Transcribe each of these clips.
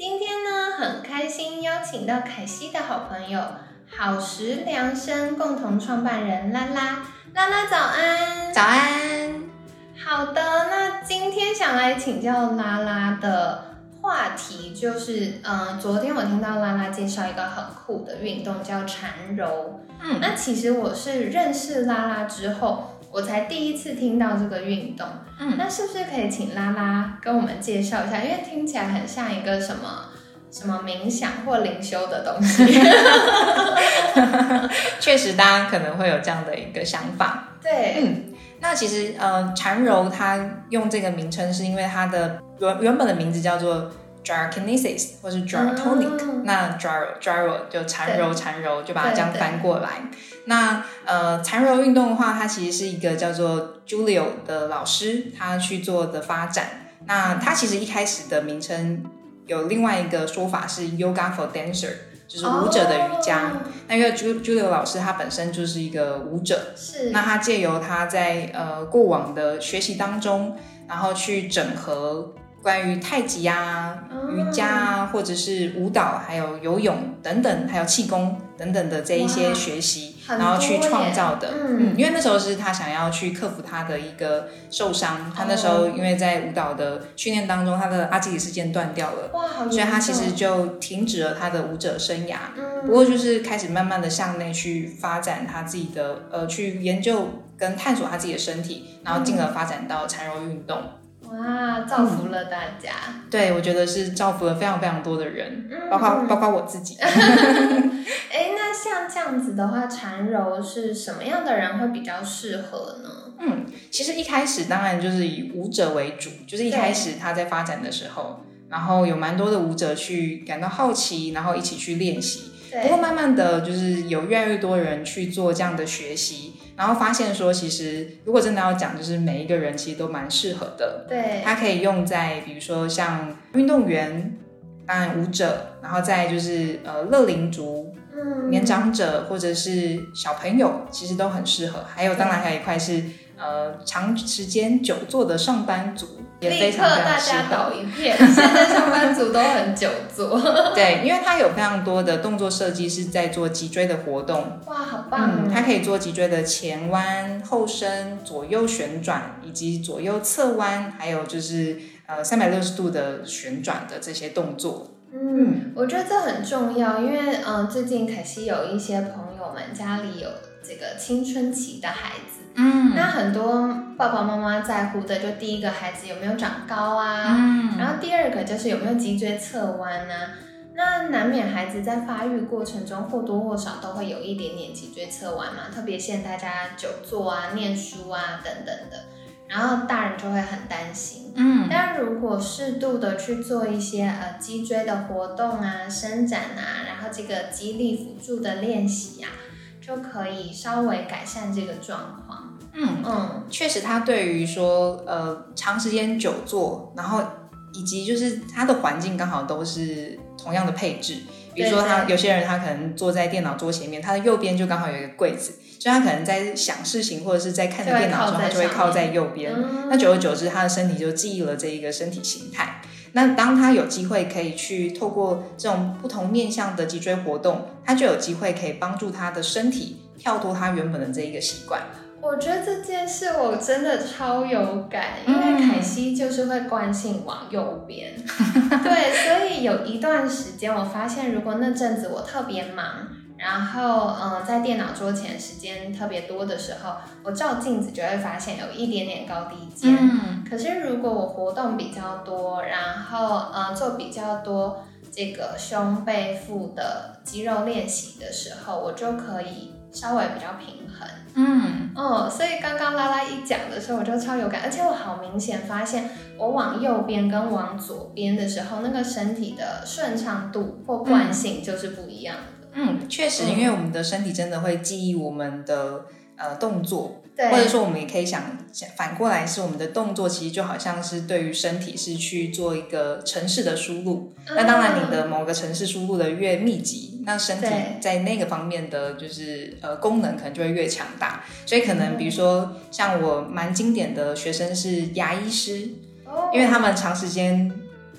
今天呢，很开心邀请到凯西的好朋友好时量身共同创办人拉拉，拉拉早安，早安。好的，那今天想来请教拉拉的话题就是，嗯，昨天我听到拉拉介绍一个很酷的运动叫缠柔，嗯，那其实我是认识拉拉之后。我才第一次听到这个运动，嗯，那是不是可以请拉拉跟我们介绍一下？因为听起来很像一个什么什么冥想或灵修的东西。确实，大家可能会有这样的一个想法。对，嗯，那其实呃，缠柔它用这个名称是因为它的原原本的名字叫做。Gyrokinesis 或是 Gyrotonic，那 Gyro Gyro 就缠柔缠柔，就把它这样翻过来。那呃，缠柔运动的话，它其实是一个叫做 Julio 的老师他去做的发展。那他其实一开始的名称有另外一个说法是 Yoga for Dancer，就是舞者的瑜伽。那因为 Julio 老师他本身就是一个舞者，是那他借由他在呃过往的学习当中，然后去整合。关于太极啊、瑜伽啊，或者是舞蹈，还有游泳等等，还有气功等等的这一些学习，然后去创造的。嗯，因为那时候是他想要去克服他的一个受伤，他那时候因为在舞蹈的训练当中，他的阿基里斯腱断掉了，哇，好所以他其实就停止了他的舞者生涯。嗯，不过就是开始慢慢的向内去发展他自己的，呃，去研究跟探索他自己的身体，然后进而发展到缠柔运动。哇，造福了大家！对，我觉得是造福了非常非常多的人，包括包括我自己。哎，那像这样子的话，缠柔是什么样的人会比较适合呢？嗯，其实一开始当然就是以舞者为主，就是一开始他在发展的时候，然后有蛮多的舞者去感到好奇，然后一起去练习。不过慢慢的就是有越来越多人去做这样的学习。然后发现说，其实如果真的要讲，就是每一个人其实都蛮适合的。对，它可以用在比如说像运动员、当然舞者，然后再就是呃乐龄族、年长者或者是小朋友，其实都很适合。还有当然还有一块是。呃，长时间久坐的上班族也非常非常适合。倒一片，现在上班族都很久坐。对，因为它有非常多的动作设计是在做脊椎的活动。哇，好棒！嗯，它可以做脊椎的前弯、后伸、左右旋转，以及左右侧弯，还有就是呃三百六十度的旋转的这些动作。嗯，我觉得这很重要，因为嗯，最近凯西有一些朋友们家里有这个青春期的孩子。嗯，那很多爸爸妈妈在乎的，就第一个孩子有没有长高啊，嗯，然后第二个就是有没有脊椎侧弯啊。那难免孩子在发育过程中或多或少都会有一点点脊椎侧弯嘛，特别现在大家久坐啊、念书啊等等的，然后大人就会很担心。嗯，但如果适度的去做一些呃脊椎的活动啊、伸展啊，然后这个肌力辅助的练习啊。就可以稍微改善这个状况。嗯嗯，确实，它对于说呃长时间久坐，然后以及就是它的环境刚好都是同样的配置。比如说，他有些人他可能坐在电脑桌前面，他的右边就刚好有一个柜子，所以他可能在想事情或者是在看着电脑的时候，他就会靠在右边。那久而久之，他的身体就记忆了这一个身体形态。那当他有机会可以去透过这种不同面向的脊椎活动，他就有机会可以帮助他的身体跳脱他原本的这一个习惯。我觉得这件事我真的超有感，因为凯西就是会惯性往右边，对，所以有一段时间我发现，如果那阵子我特别忙。然后，嗯，在电脑桌前时间特别多的时候，我照镜子就会发现有一点点高低肩。嗯。可是如果我活动比较多，然后，呃，做比较多这个胸背腹的肌肉练习的时候，我就可以稍微比较平衡。嗯，哦，所以刚刚拉拉一讲的时候，我就超有感，而且我好明显发现，我往右边跟往左边的时候，那个身体的顺畅度或惯性就是不一样的。嗯，确实，因为我们的身体真的会记忆我们的呃动作。或者说，我们也可以想想反过来，是我们的动作其实就好像是对于身体是去做一个城市的输入。那当然，你的某个城市输入的越密集，那身体在那个方面的就是呃功能可能就会越强大。所以可能比如说，像我蛮经典的学生是牙医师，因为他们长时间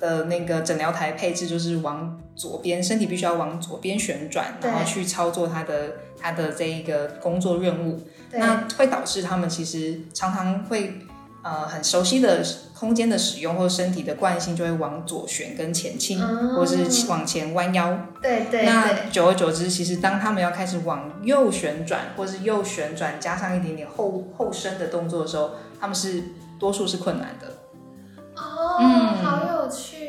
的那个诊疗台配置就是往左边，身体必须要往左边旋转，然后去操作他的他的这一个工作任务。那会导致他们其实常常会呃很熟悉的空间的使用，或者身体的惯性就会往左旋跟前倾，或是往前弯腰。对对。那久而久之，其实当他们要开始往右旋转，或是右旋转加上一点点后后伸的动作的时候，他们是多数是困难的。哦，嗯。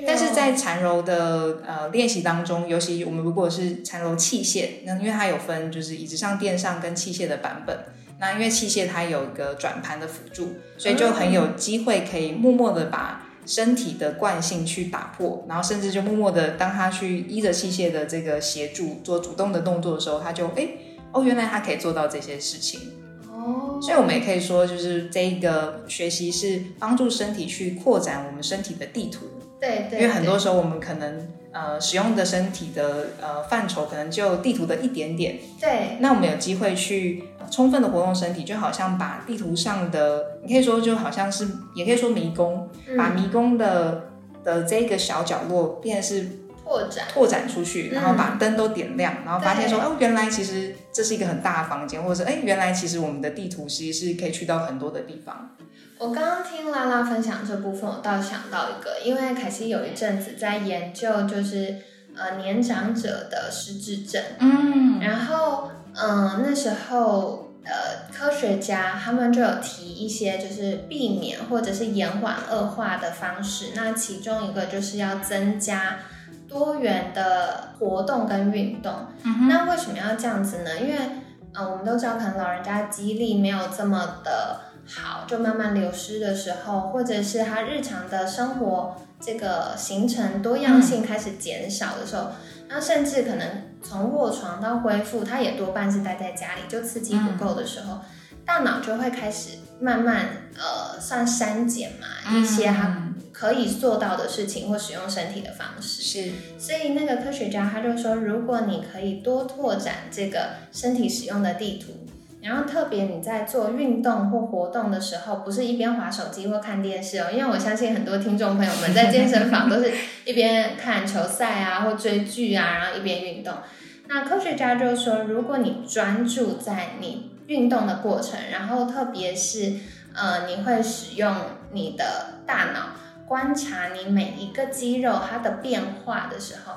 但是在缠柔的呃练习当中，尤其我们如果是缠柔器械，那因为它有分就是椅子上、垫上跟器械的版本。那因为器械它有一个转盘的辅助，所以就很有机会可以默默的把身体的惯性去打破，然后甚至就默默的当他去依着器械的这个协助做主动的动作的时候，他就哎哦，原来他可以做到这些事情哦。所以我们也可以说，就是这一个学习是帮助身体去扩展我们身体的地图。对对。因为很多时候我们可能。呃，使用的身体的呃范畴可能就地图的一点点。对。那我们有机会去充分的活动身体，就好像把地图上的，你可以说就好像是，也可以说迷宫，把迷宫的的这个小角落变是拓展拓展出去，然后把灯都点亮，然后发现说，哦，原来其实这是一个很大的房间，或者是哎，原来其实我们的地图其实是可以去到很多的地方。我刚刚听拉拉分享这部分，我倒想到一个，因为凯西有一阵子在研究，就是呃年长者的失智症，嗯，然后嗯那时候呃科学家他们就有提一些就是避免或者是延缓恶化的方式，那其中一个就是要增加多元的活动跟运动，那为什么要这样子呢？因为嗯我们都知道，可能老人家记忆力没有这么的。好，就慢慢流失的时候，或者是他日常的生活这个行程多样性开始减少的时候，那甚至可能从卧床到恢复，他也多半是待在家里，就刺激不够的时候，大脑就会开始慢慢呃算删减嘛一些他可以做到的事情或使用身体的方式。是，所以那个科学家他就说，如果你可以多拓展这个身体使用的地图。然后特别你在做运动或活动的时候，不是一边划手机或看电视哦，因为我相信很多听众朋友们在健身房都是 一边看球赛啊或追剧啊，然后一边运动。那科学家就说，如果你专注在你运动的过程，然后特别是呃你会使用你的大脑观察你每一个肌肉它的变化的时候。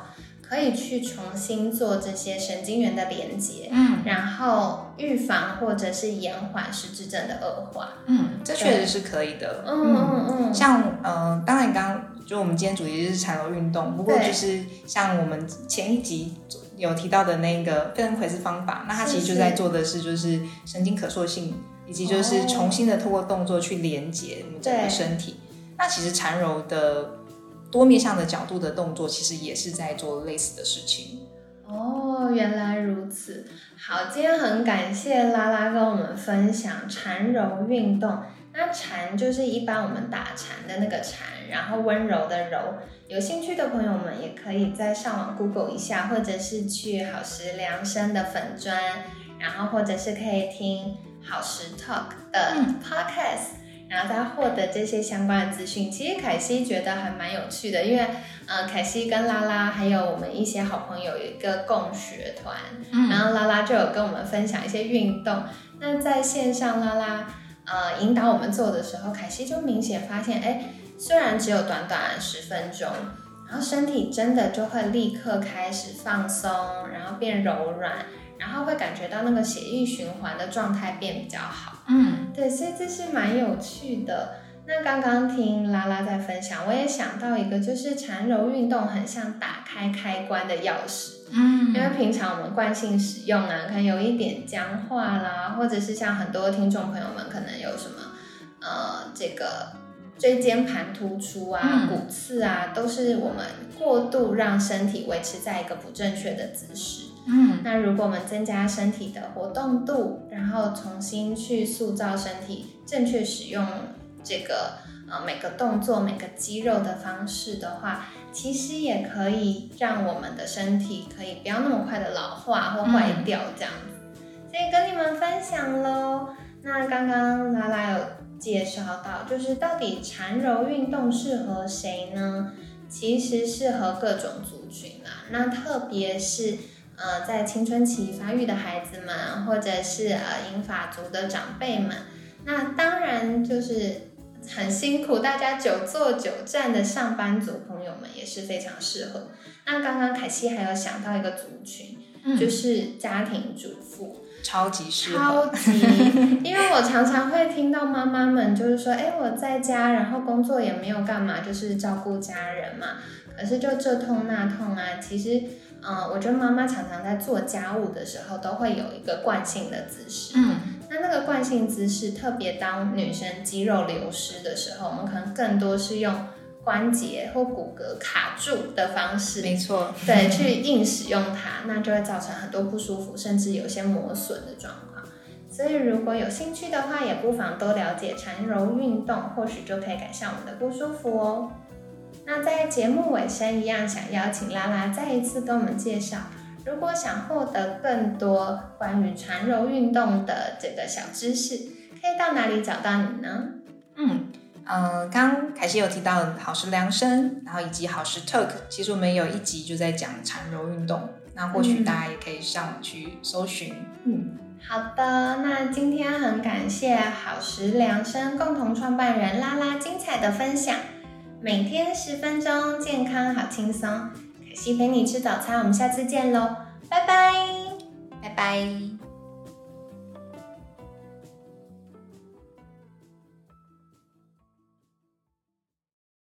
可以去重新做这些神经元的连接，嗯，然后预防或者是延缓失智症的恶化，嗯，这确实是可以的，嗯嗯嗯，像呃，当然刚刚就我们今天主题是缠柔运动，不过就是像我们前一集有提到的那个费恩奎斯方法，那它其实就在做的是就是神经可塑性，以及就是重新的透过动作去连接我们整个身体，那其实缠柔的。多面向的角度的动作，其实也是在做类似的事情。哦，原来如此。好，今天很感谢拉拉跟我们分享缠柔运动。那禅就是一般我们打禅的那个禅，然后温柔的柔。有兴趣的朋友们也可以在上网 Google 一下，或者是去好时量身的粉砖，然后或者是可以听好时 Talk 的 Podcast。然后再获得这些相关的资讯，其实凯西觉得还蛮有趣的，因为，呃，凯西跟拉拉还有我们一些好朋友有一个共学团，然后拉拉就有跟我们分享一些运动。那在线上拉拉呃引导我们做的时候，凯西就明显发现，哎，虽然只有短短十分钟，然后身体真的就会立刻开始放松，然后变柔软。然后会感觉到那个血液循环的状态变比较好，嗯，对，所以这是蛮有趣的。那刚刚听拉拉在分享，我也想到一个，就是缠柔运动很像打开开关的钥匙。嗯，因为平常我们惯性使用啊，可能有一点僵化啦，或者是像很多听众朋友们可能有什么呃这个椎间盘突出啊、骨刺啊，都是我们过度让身体维持在一个不正确的姿势。嗯，那如果我们增加身体的活动度，然后重新去塑造身体正确使用这个呃每个动作、每个肌肉的方式的话，其实也可以让我们的身体可以不要那么快的老化或坏掉这样子。所以跟你们分享喽。那刚刚拉拉有介绍到，就是到底缠柔运动适合谁呢？其实适合各种族群啊。那特别是。呃，在青春期发育的孩子们，或者是呃银发族的长辈们，那当然就是很辛苦，大家久坐久站的上班族朋友们也是非常适合。那刚刚凯西还有想到一个族群，就是家庭主妇，超级适合，超级，因为我常常会听到妈妈们就是说，哎，我在家，然后工作也没有干嘛，就是照顾家人嘛，可是就这痛那痛啊，其实。嗯，我觉得妈妈常常在做家务的时候都会有一个惯性的姿势。嗯，那那个惯性姿势，特别当女生肌肉流失的时候，我们可能更多是用关节或骨骼卡住的方式。没错，对，去硬使用它，那就会造成很多不舒服，甚至有些磨损的状况。所以如果有兴趣的话，也不妨多了解缠柔运动，或许就可以改善我们的不舒服哦。那在节目尾声一样，想邀请拉拉再一次跟我们介绍，如果想获得更多关于缠柔运动的这个小知识，可以到哪里找到你呢？嗯，呃，刚凯西有提到好时量身，然后以及好时 talk，其实我们有一集就在讲缠柔运动，那或许大家也可以上网去搜寻。嗯，好的，那今天很感谢好时量身共同创办人拉拉精彩的分享。每天十分钟，健康好轻松。可惜陪你吃早餐，我们下次见喽，拜拜，拜拜。